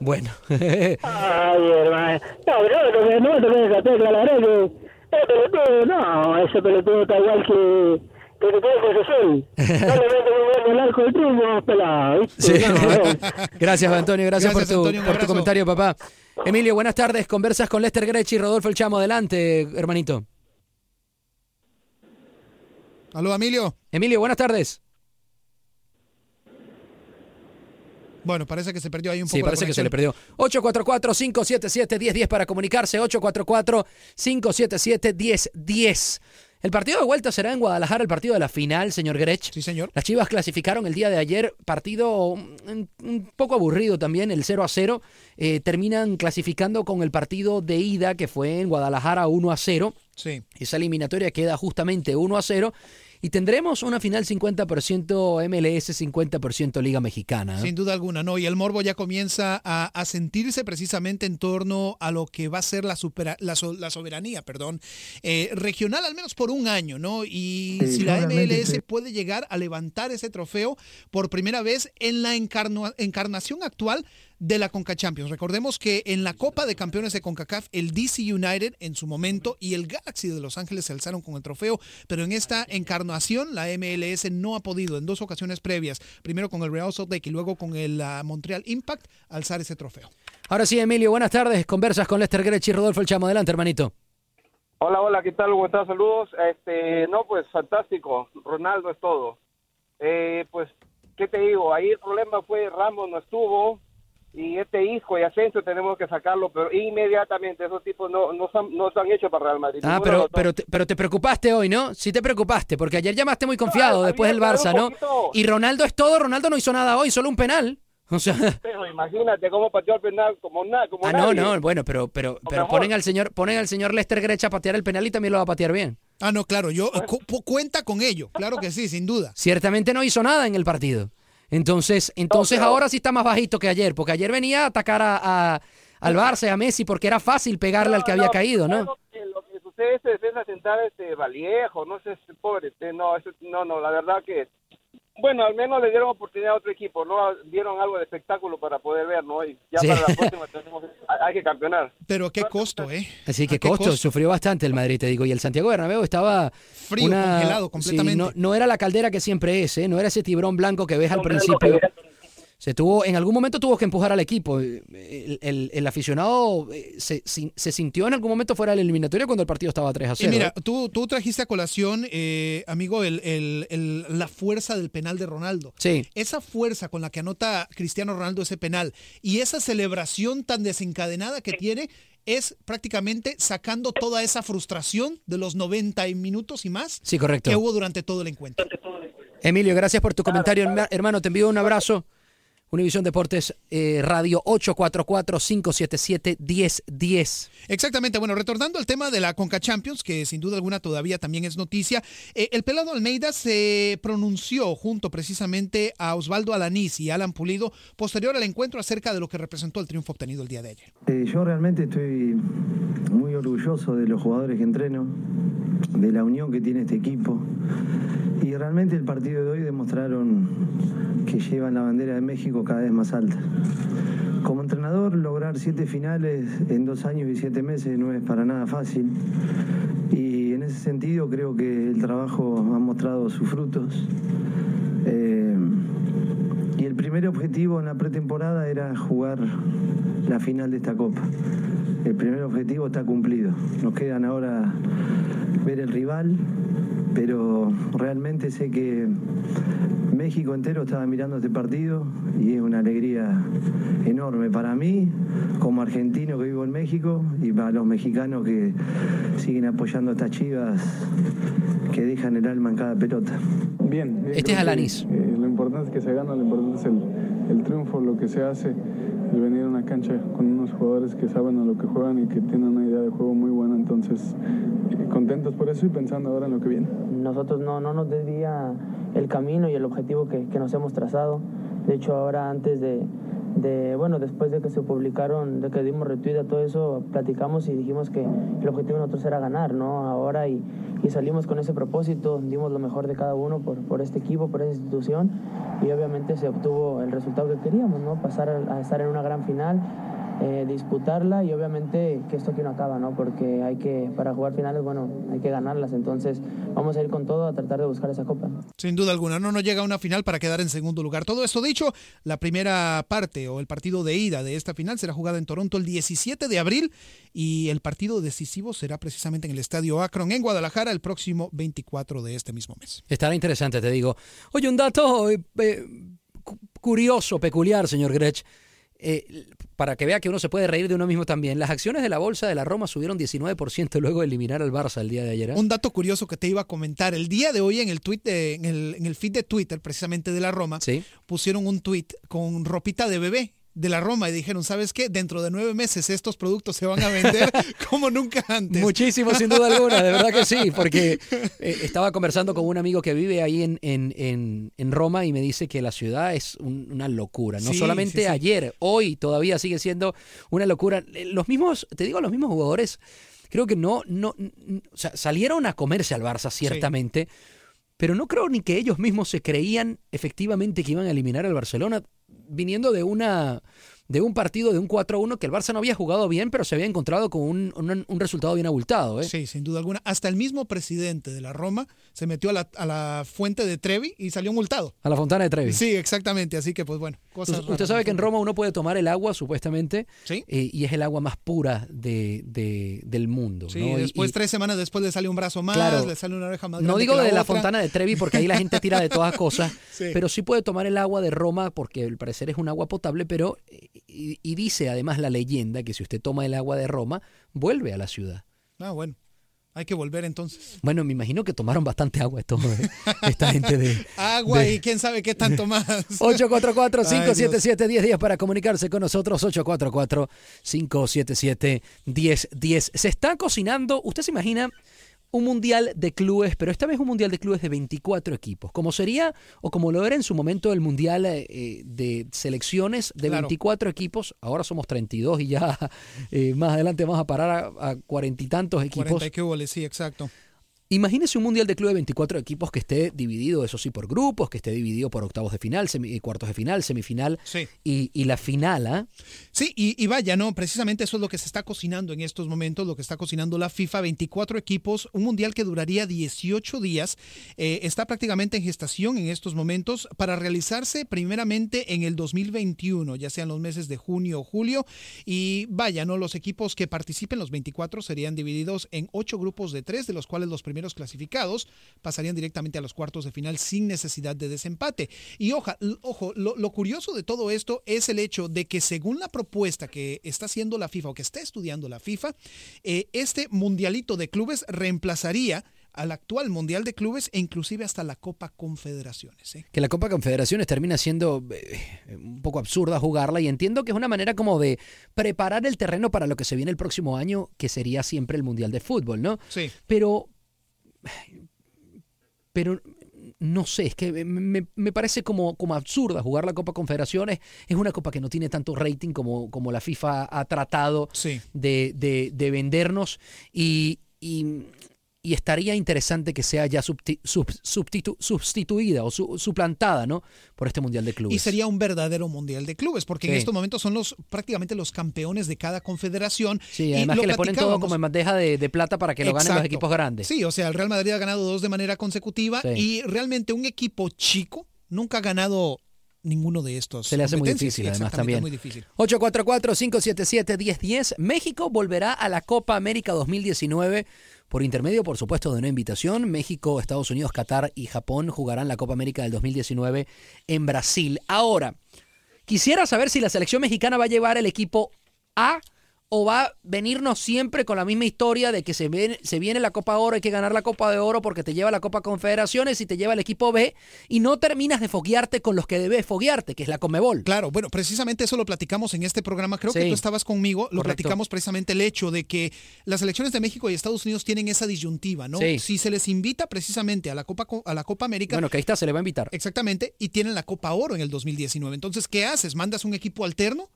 Bueno. Ay, hermano. No, pero no, no verdad que... Ese pelotudo, no, ese pelotudo está igual que que te tiene (laughs) No le el arco del pelado. (laughs) Gracias, Antonio. Gracias, por, tu, por tu comentario, papá. Emilio, buenas tardes. Conversas con Lester Grech y Rodolfo El Chamo. Adelante, hermanito. Aló, Emilio. Emilio, buenas tardes. Bueno, parece que se perdió ahí un poco. Sí, parece que se le perdió. 844-577-1010 para comunicarse. 844-577-1010. El partido de vuelta será en Guadalajara, el partido de la final, señor Grech. Sí, señor. Las Chivas clasificaron el día de ayer, partido un, poco aburrido también, el 0 a 0. Eh, terminan clasificando con el partido de ida que fue en Guadalajara 1 a 0. Sí. Esa eliminatoria queda justamente 1 a 0 y tendremos una final 50% MLS, 50% Liga Mexicana. ¿eh? Sin duda alguna, ¿no? Y el morbo ya comienza a, sentirse precisamente en torno a lo que va a ser la, la, soberanía, perdón, eh, regional, al menos por un año, ¿no? Y si la MLS puede llegar a levantar ese trofeo por primera vez en la encarnación actual de la Conca Champions. Recordemos que en la Copa de Campeones de CONCACAF, el DC United en su momento y el Galaxy de Los Ángeles se alzaron con el trofeo, pero en esta encarnación la MLS no ha podido en dos ocasiones previas, primero con el Real Salt Lake y luego con el ah, Montreal Impact, alzar ese trofeo. Ahora sí, Emilio, buenas tardes. Conversas con Lester Grech y Rodolfo El Chamo. Adelante, hermanito. Hola, hola, ¿qué tal? ¿Cómo estás? Saludos. Este, no, pues fantástico. Ronaldo es todo. Eh, pues, ¿qué te digo? Ahí el problema fue Ramos no estuvo, y este hijo y Asensio tenemos que sacarlo, pero inmediatamente esos tipos no, no, son, no están hechos para Real Madrid. Ah, pero, pero, te, pero te preocupaste hoy, ¿no? Sí te preocupaste, porque ayer llamaste muy confiado después del Barça, ¿no? Y Ronaldo es todo, Ronaldo no hizo nada hoy, solo un penal. O sea... (laughs) Pero imagínate cómo pateó el penal como nada, como Ah, no, no, bueno, pero pero pero ponen al señor ponen al señor Lester Grecha a patear el penal y también lo va a patear bien. Ah, no, claro, yo cuenta con ello, claro que sí, sin duda. Ciertamente no hizo nada en el partido. Entonces, entonces ahora sí está más bajito que ayer, porque ayer venía a atacar a, al Barça, a Messi, porque era fácil pegarle al que había caído, ¿no? Lo que, lo que sucede es defensa central este Valiejo, no sé, pobre, este, no, no, no, la verdad que bueno, al menos le dieron oportunidad a otro equipo, ¿no? Dieron algo de espectáculo para poder ver, ¿no? Y ya para la próxima (laughs) tenemos, hay que campeonar. Pero qué costo, ¿eh? Así que costo, sufrió bastante el Madrid, te digo. Y el Santiago Bernabéu estaba... Frío, congelado completamente. no, no, era la caldera que siempre es, ¿eh? No era ese tibrón blanco que ves al principio se tuvo, en algún momento tuvo que empujar al equipo. El, aficionado eh, se, sintió en algún momento fuera del eliminatorio cuando el partido estaba 3 a 0. Y mira, tú, tú trajiste a colación, eh, amigo, la fuerza del penal de Ronaldo. Sí. Esa fuerza con la que anota Cristiano Ronaldo ese penal y esa celebración tan desencadenada que tiene es prácticamente sacando toda esa frustración de los 90 minutos y más sí, correcto. que hubo durante todo el encuentro. Emilio, gracias por tu comentario, hermano. Te envío un abrazo. Univisión Deportes eh, Radio 844-577-1010. Exactamente. Bueno, retornando al tema de la Conca Champions, que sin duda alguna todavía también es noticia, eh, el pelado Almeida se pronunció junto precisamente a Osvaldo Alanís y Alan Pulido posterior al encuentro acerca de lo que representó el triunfo obtenido el día de ayer. Eh, yo realmente estoy muy orgulloso de los jugadores que entreno, de la unión que tiene este equipo y realmente el partido de hoy demostraron que llevan la bandera de México cada vez más alta. Como entrenador, lograr siete finales en dos años y siete meses no es para nada fácil. Y en ese sentido creo que el trabajo ha mostrado sus frutos. Eh, y el primer objetivo en la pretemporada era jugar la final de esta Copa. El primer objetivo está cumplido. Nos quedan ahora ver el rival, pero realmente sé que México entero estaba mirando este partido y es una alegría enorme para mí, como argentino que vivo en México, y para los mexicanos que siguen apoyando a estas chivas que dejan el alma en cada pelota. Bien. Este es Alanis. Eh, lo importante es que se gana, lo importante es el, el triunfo, lo que se hace el venir a una cancha con unos jugadores que saben a lo que juegan y que tienen una idea de juego muy buena. Entonces, eh, contentos por eso y pensando ahora en lo que viene. Nosotros no, no nos desvía el camino y el objetivo que, que nos hemos trazado. De hecho, ahora antes de, de, bueno, después de que se publicaron, de que dimos retweet a todo eso, platicamos y dijimos que el objetivo de nosotros era ganar, ¿no? Ahora y, y salimos con ese propósito, dimos lo mejor de cada uno por, por este equipo, por esta institución y obviamente se obtuvo el resultado que queríamos, ¿no? Pasar a, estar en una gran final eh, disputarla y obviamente que esto aquí no acaba, ¿no? Porque hay que, para jugar finales, bueno, hay que ganarlas. Entonces vamos a ir con todo a tratar de buscar esa copa. Sin duda alguna, no nos llega a una final para quedar en segundo lugar. Todo esto dicho, la primera parte o el partido de ida de esta final será jugada en Toronto el 17 de abril y el partido decisivo será precisamente en el Estadio Akron en Guadalajara el próximo 24 de este mismo mes. Estará interesante, te digo. Oye, un dato eh, eh, curioso, peculiar, señor Grech. Eh, para que vea que uno se puede reír de uno mismo también, las acciones de la bolsa de la Roma subieron 19% luego de eliminar al Barça el día de ayer. ¿eh? Un dato curioso que te iba a comentar. El día de hoy en el, tweet en, el, en el feed de Twitter, precisamente de la Roma, pusieron un tweet con ropita de bebé de la Roma y dijeron, ¿sabes qué? Dentro de nueve meses estos productos se van a vender (laughs) como nunca antes. Muchísimo, sin duda alguna, de verdad que sí, (laughs) porque eh, estaba conversando con un amigo que vive ahí en, en, en, Roma y me dice que la ciudad es una locura. No solamente ayer, hoy todavía sigue siendo una locura. Eh, los mismos, te digo, los mismos jugadores, creo que no, no, o sea, salieron a comerse al Barça, ciertamente. Pero no creo ni que ellos mismos se creían efectivamente que iban a eliminar al Barcelona viniendo de una de un partido de un 4-1 que el Barça no había jugado bien, pero se había encontrado con un, un, resultado bien abultado. ¿eh? Sí, sin duda alguna. Hasta el mismo presidente de la Roma se metió a la, a la fuente de Trevi y salió multado. A la fontana de Trevi. Sí, exactamente. Así que, pues bueno, cosas Usted sabe que en Roma uno puede tomar el agua, supuestamente, ¿Sí? Eh, y es el agua más pura de, de del mundo. Sí, después, tres semanas después le sale un brazo más, le sale una oreja más. No digo de la, fontana de Trevi porque ahí la gente tira de todas cosas, (laughs) pero sí puede tomar el agua de Roma porque al parecer es un agua potable, pero y, dice además la leyenda que si usted toma el agua de Roma, vuelve a la ciudad. Ah, bueno. Hay que volver entonces. Bueno, me imagino que tomaron bastante agua esto, eh, esta gente de... (laughs) agua y quién sabe qué tanto más. (laughs) 844-577-1010 para comunicarse con nosotros. 844-577-1010. Se está cocinando, usted se imagina un mundial de clubes, pero esta vez un mundial de clubes de 24 equipos, como sería o como lo era en su momento el mundial eh, de selecciones de 24 equipos, ahora somos 32 y ya (laughs) eh, más adelante vamos a parar a cuarenta y tantos equipos. 40 que sí, exacto. Imagínese un mundial de club de 24 equipos que esté dividido, eso sí, por grupos, que esté dividido por octavos de final, eh, cuartos de final, semifinal y, la final. ¿ah? Sí, y, vaya, no, precisamente eso es lo que se está cocinando en estos momentos, lo que está cocinando la FIFA, 24 equipos, un mundial que duraría 18 días, eh, está prácticamente en gestación en estos momentos para realizarse primeramente en el 2021, ya sean los meses de junio o julio, y vaya, no, los equipos que participen, los 24, serían divididos en ocho grupos de tres, de los cuales los primeros clasificados pasarían directamente a los cuartos de final sin necesidad de desempate. Y ojo, lo, curioso de todo esto es el hecho de que según la propuesta que está haciendo la FIFA o que está estudiando la FIFA, eh, este mundialito de clubes reemplazaría al actual Mundial de Clubes e inclusive hasta la Copa Confederaciones. ¿eh? Que la Copa Confederaciones termina siendo eh, un poco absurda jugarla y entiendo que es una manera como de preparar el terreno para lo que se viene el próximo año, que sería siempre el Mundial de Fútbol, ¿no? Sí. Pero pero no sé, es que me, parece como, como absurda jugar la Copa Confederaciones. Es una copa que no tiene tanto rating como, como la FIFA ha tratado de, de, vendernos. Y, y, y estaría interesante que sea ya sustituida o suplantada ¿no? por este Mundial de Clubes. Y sería un verdadero Mundial de Clubes, porque en estos momentos son los prácticamente los campeones de cada confederación. Sí, además que le ponen todo como en bandeja de, plata para que lo ganen los equipos grandes. Sí, o sea, el Real Madrid ha ganado dos de manera consecutiva y realmente un equipo chico nunca ha ganado ninguno de estos. Se le hace muy difícil, además también. Muy difícil. 844-577-1010. México volverá a la Copa América 2019 por intermedio, por supuesto, de una invitación. México, Estados Unidos, Qatar y Japón jugarán la Copa América del 2019 en Brasil. Ahora, quisiera saber si la selección mexicana va a llevar el equipo A o va a venirnos siempre con la misma historia de que se viene, se viene la Copa Oro, hay que ganar la Copa de Oro porque te lleva la Copa Confederaciones y te lleva el equipo B y no terminas de foguearte con los que debes foguearte, que es la Comebol. Claro, bueno, precisamente eso lo platicamos en este programa, creo que tú estabas conmigo, lo platicamos precisamente el hecho de que las elecciones de México y Estados Unidos tienen esa disyuntiva, ¿no? Si se les invita precisamente a la Copa a la Copa América. Bueno, que ahí está, se le va a invitar. Exactamente, y tienen la Copa Oro en el 2019. Entonces, ¿qué haces? ¿Mandas un equipo alterno?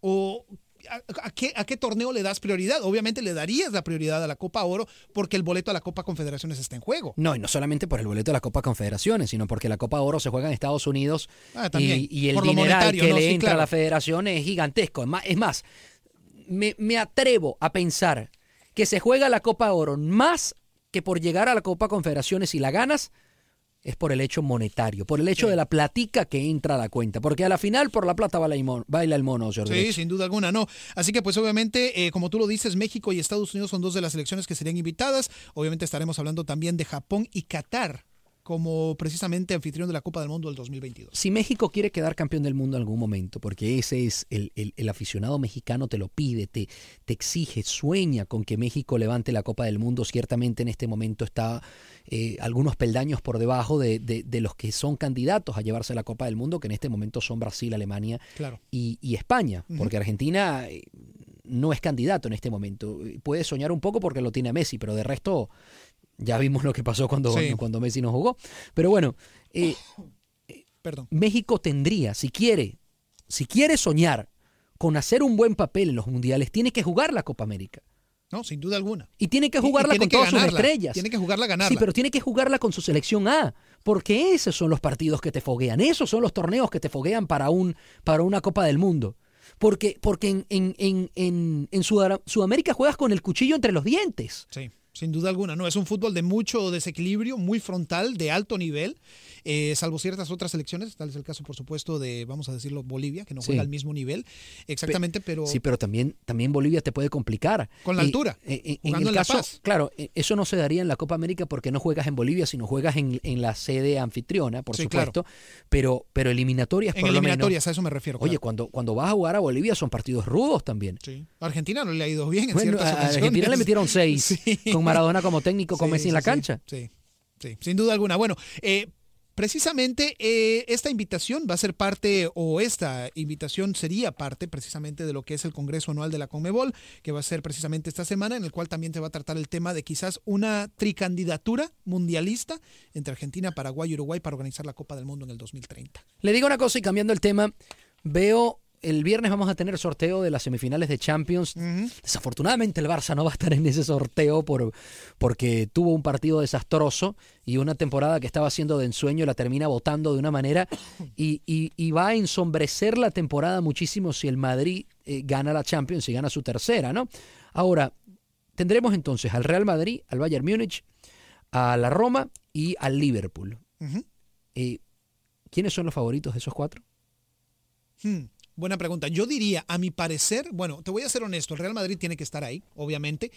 ¿O ¿a, qué, ¿a qué torneo le das prioridad? Obviamente le darías la prioridad a la Copa Oro porque el boleto a la Copa Confederaciones está en juego. No, y no solamente por el boleto a la Copa Confederaciones, sino porque la Copa Oro se juega en Estados Unidos ah, y, el dinero que le entra a la federación es gigantesco. Es más, me, me atrevo a pensar que se juega la Copa Oro más que por llegar a la Copa Confederaciones y la ganas, es por el hecho monetario, por el hecho de la platica que entra a la cuenta, porque a la final por la plata baila el mono, Sí, sin duda alguna, no. Así que pues obviamente, eh, como tú lo dices, México y Estados Unidos son dos de las selecciones que serían invitadas. Obviamente estaremos hablando también de Japón y Qatar como precisamente anfitrión de la Copa del Mundo del 2022. Si México quiere quedar campeón del mundo en algún momento, porque ese es el, el, aficionado mexicano te lo pide, te, te, exige, sueña con que México levante la Copa del Mundo, ciertamente en este momento está eh, algunos peldaños por debajo de, de, los que son candidatos a llevarse la Copa del Mundo, que en este momento son Brasil, Alemania y, y, España, porque Argentina eh, no es candidato en este momento. Puede soñar un poco porque lo tiene Messi, pero de resto ya vimos lo que pasó cuando, cuando Messi no jugó. Pero bueno, eh, Perdón. México tendría, si quiere, si quiere soñar con hacer un buen papel en los mundiales, tiene que jugar la Copa América. No, sin duda alguna. Y tiene que jugarla con todas sus estrellas. Tiene que jugarla ganarla. Sí, pero tiene que jugarla con su selección A, porque esos son los partidos que te foguean, esos son los torneos que te foguean para, un, para una Copa del Mundo. Porque, porque en, en, en, en Sudamérica juegas con el cuchillo entre los dientes. Sí. Sin duda alguna, no, es un fútbol de mucho desequilibrio, muy frontal, de alto nivel, eh, salvo ciertas otras selecciones, tal es el caso, por supuesto, de, vamos a decirlo, Bolivia, que no juega al mismo nivel, exactamente, pero... Sí, pero también, también Bolivia te puede complicar. Con la altura, eh, en, el caso, Claro, eh, eso no se daría en la Copa América porque no juegas en Bolivia, sino juegas en, la sede anfitriona, por supuesto, pero, pero eliminatorias, en eliminatorias, a eso me refiero. Oye, cuando, cuando vas a jugar a Bolivia son partidos rudos también. Sí. Argentina no le ha ido bien en ciertas a Argentina le metieron seis (laughs) con Maradona como técnico, Messi en la cancha. Sí, sí, sin duda alguna. Bueno, eh, Precisamente eh, esta invitación va a ser parte, o esta invitación sería parte precisamente de lo que es el Congreso Anual de la Conmebol, que va a ser precisamente esta semana, en el cual también te va a tratar el tema de quizás una tricandidatura mundialista entre Argentina, Paraguay y Uruguay para organizar la Copa del Mundo en el 2030. Le digo una cosa y cambiando el tema, veo el viernes vamos a tener sorteo de las semifinales de Champions. Desafortunadamente el Barça no va a estar en ese sorteo por, porque tuvo un partido desastroso y una temporada que estaba siendo de ensueño la termina votando de una manera y, va a ensombrecer la temporada muchísimo si el Madrid eh, gana la Champions y gana su tercera, ¿no? Ahora, tendremos entonces al Real Madrid, al Bayern Múnich, a la Roma y al Liverpool. Eh, ¿Quiénes son los favoritos de esos cuatro? Hmm. Buena pregunta. Yo diría, a mi parecer, bueno, te voy a ser honesto, el Real Madrid tiene que estar ahí, obviamente.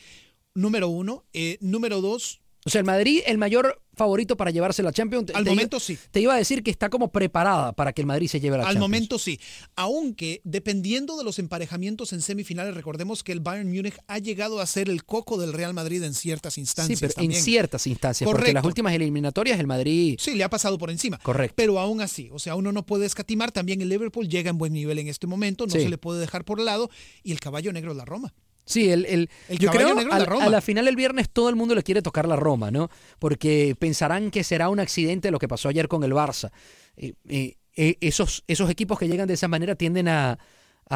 Número uno. Eh, número dos. O sea, el Madrid, el mayor favorito para llevarse la Champions. Al momento sí. Te iba a decir que está como preparada para que el Madrid se lleve la Al Champions. Al momento sí. Aunque dependiendo de los emparejamientos en semifinales, recordemos que el Bayern Múnich ha llegado a ser el coco del Real Madrid en ciertas instancias. Sí, pero en ciertas instancias. Correcto. Porque en las últimas eliminatorias el Madrid. Sí, le ha pasado por encima. Correcto. Pero aún así, o sea, uno no puede escatimar. También el Liverpool llega en buen nivel en este momento, no se le puede dejar por lado. Y el caballo negro es la Roma. Sí, el, el, yo creo que a la final el viernes todo el mundo le quiere tocar la Roma, ¿no? Porque pensarán que será un accidente lo que pasó ayer con el Barça. Eh, eh, eh, esos, esos equipos que llegan de esa manera tienden a,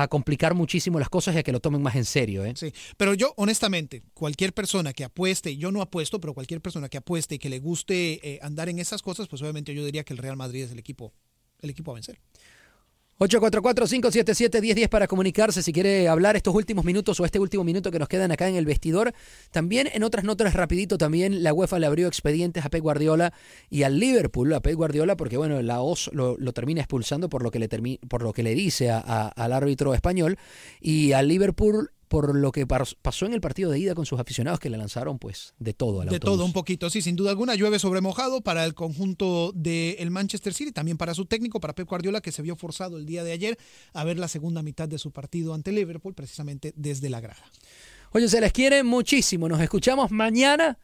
complicar muchísimo las cosas y a que lo tomen más en serio. ¿eh? Sí, pero yo honestamente, cualquier persona que apueste, yo no apuesto, pero cualquier persona que apueste y que le guste andar en esas cosas, pues obviamente yo diría que el Real Madrid es el equipo, el equipo a vencer. 844-577-1010 para comunicarse si quiere hablar estos últimos minutos o este último minuto que nos quedan acá en el vestidor. También en otras notas rapidito también la UEFA le abrió expedientes a Pep Guardiola y al Liverpool, a Pep Guardiola porque bueno, la OS lo, termina expulsando por lo que le, por lo que le dice al árbitro español y al Liverpool por lo que pasó en el partido de ida con sus aficionados que le lanzaron pues de todo al De todo un poquito, sí, sin duda alguna. Llueve sobre mojado para el conjunto del Manchester City, también para su técnico, para Pep Guardiola, que se vio forzado el día de ayer a ver la segunda mitad de su partido ante Liverpool, precisamente desde la grada. Oye, se les quiere muchísimo. Nos escuchamos mañana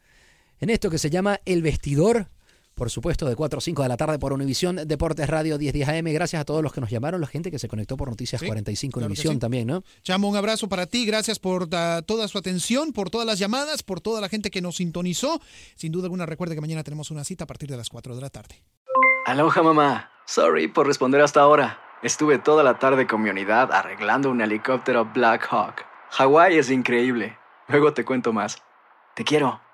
en esto que se llama El Vestidor por supuesto, de 4 o 5 de la tarde por Univisión Deportes Radio 1010 AM. Gracias a todos los que nos llamaron, la gente que se conectó por Noticias 45 Univisión también, ¿no? Chamo, un abrazo para ti, gracias por toda su atención, por todas las llamadas, por toda la gente que nos sintonizó. Sin duda alguna, recuerde que mañana tenemos una cita a partir de las 4 de la tarde. Aloha, mamá. Sorry por responder hasta ahora. Estuve toda la tarde con mi unidad arreglando un helicóptero Black Hawk. Hawái es increíble. Luego te cuento más. Te quiero.